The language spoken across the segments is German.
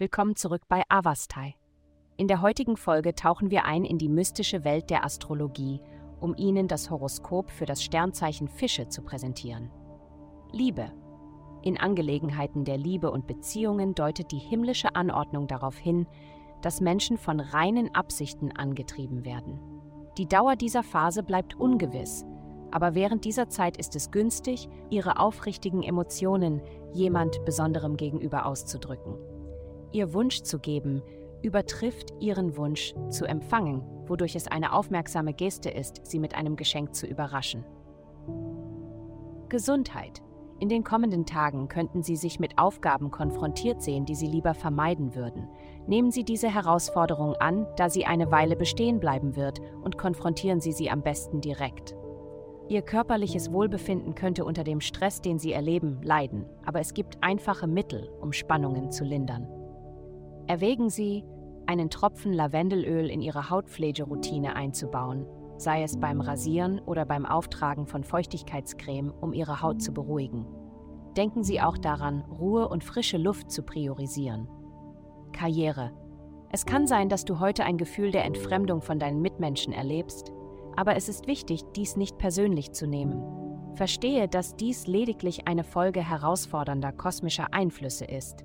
Willkommen zurück bei Avastai. In der heutigen Folge tauchen wir ein in die mystische Welt der Astrologie, um Ihnen das Horoskop für das Sternzeichen Fische zu präsentieren. Liebe. In Angelegenheiten der Liebe und Beziehungen deutet die himmlische Anordnung darauf hin, dass Menschen von reinen Absichten angetrieben werden. Die Dauer dieser Phase bleibt ungewiss, aber während dieser Zeit ist es günstig, ihre aufrichtigen Emotionen jemand Besonderem gegenüber auszudrücken. Ihr Wunsch zu geben übertrifft ihren Wunsch zu empfangen, wodurch es eine aufmerksame Geste ist, sie mit einem Geschenk zu überraschen. Gesundheit. In den kommenden Tagen könnten Sie sich mit Aufgaben konfrontiert sehen, die Sie lieber vermeiden würden. Nehmen Sie diese Herausforderung an, da sie eine Weile bestehen bleiben wird, und konfrontieren Sie sie am besten direkt. Ihr körperliches Wohlbefinden könnte unter dem Stress, den Sie erleben, leiden, aber es gibt einfache Mittel, um Spannungen zu lindern. Erwägen Sie, einen Tropfen Lavendelöl in Ihre Hautpflegeroutine einzubauen sei es beim Rasieren oder beim Auftragen von Feuchtigkeitscreme, um Ihre Haut zu beruhigen. Denken Sie auch daran, Ruhe und frische Luft zu priorisieren. Karriere. Es kann sein, dass du heute ein Gefühl der Entfremdung von deinen Mitmenschen erlebst, aber es ist wichtig, dies nicht persönlich zu nehmen. Verstehe, dass dies lediglich eine Folge herausfordernder kosmischer Einflüsse ist.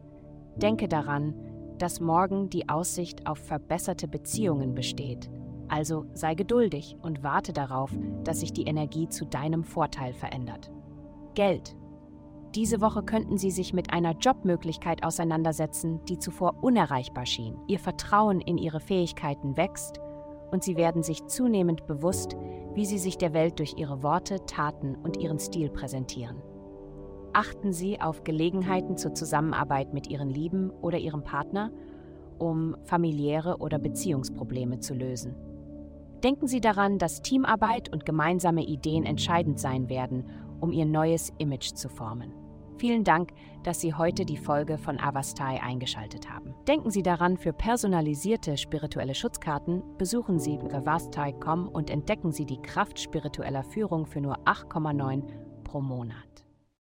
Denke daran, dass morgen die Aussicht auf verbesserte Beziehungen besteht also sei geduldig und warte darauf, dass sich die Energie zu deinem Vorteil verändert. Geld. Diese Woche könnten Sie sich mit einer Jobmöglichkeit auseinandersetzen, die zuvor unerreichbar schien. Ihr Vertrauen in Ihre Fähigkeiten wächst und Sie werden sich zunehmend bewusst, wie Sie sich der Welt durch Ihre Worte, Taten und Ihren Stil präsentieren. Achten Sie auf Gelegenheiten zur Zusammenarbeit mit Ihren Lieben oder Ihrem Partner, um familiäre oder Beziehungsprobleme zu lösen. Denken Sie daran, dass Teamarbeit und gemeinsame Ideen entscheidend sein werden, um Ihr neues Image zu formen. Vielen Dank, dass Sie heute die Folge von Avastai eingeschaltet haben. Denken Sie daran, für personalisierte spirituelle Schutzkarten besuchen Sie avastai.com und entdecken Sie die Kraft spiritueller Führung für nur 8,9 pro Monat.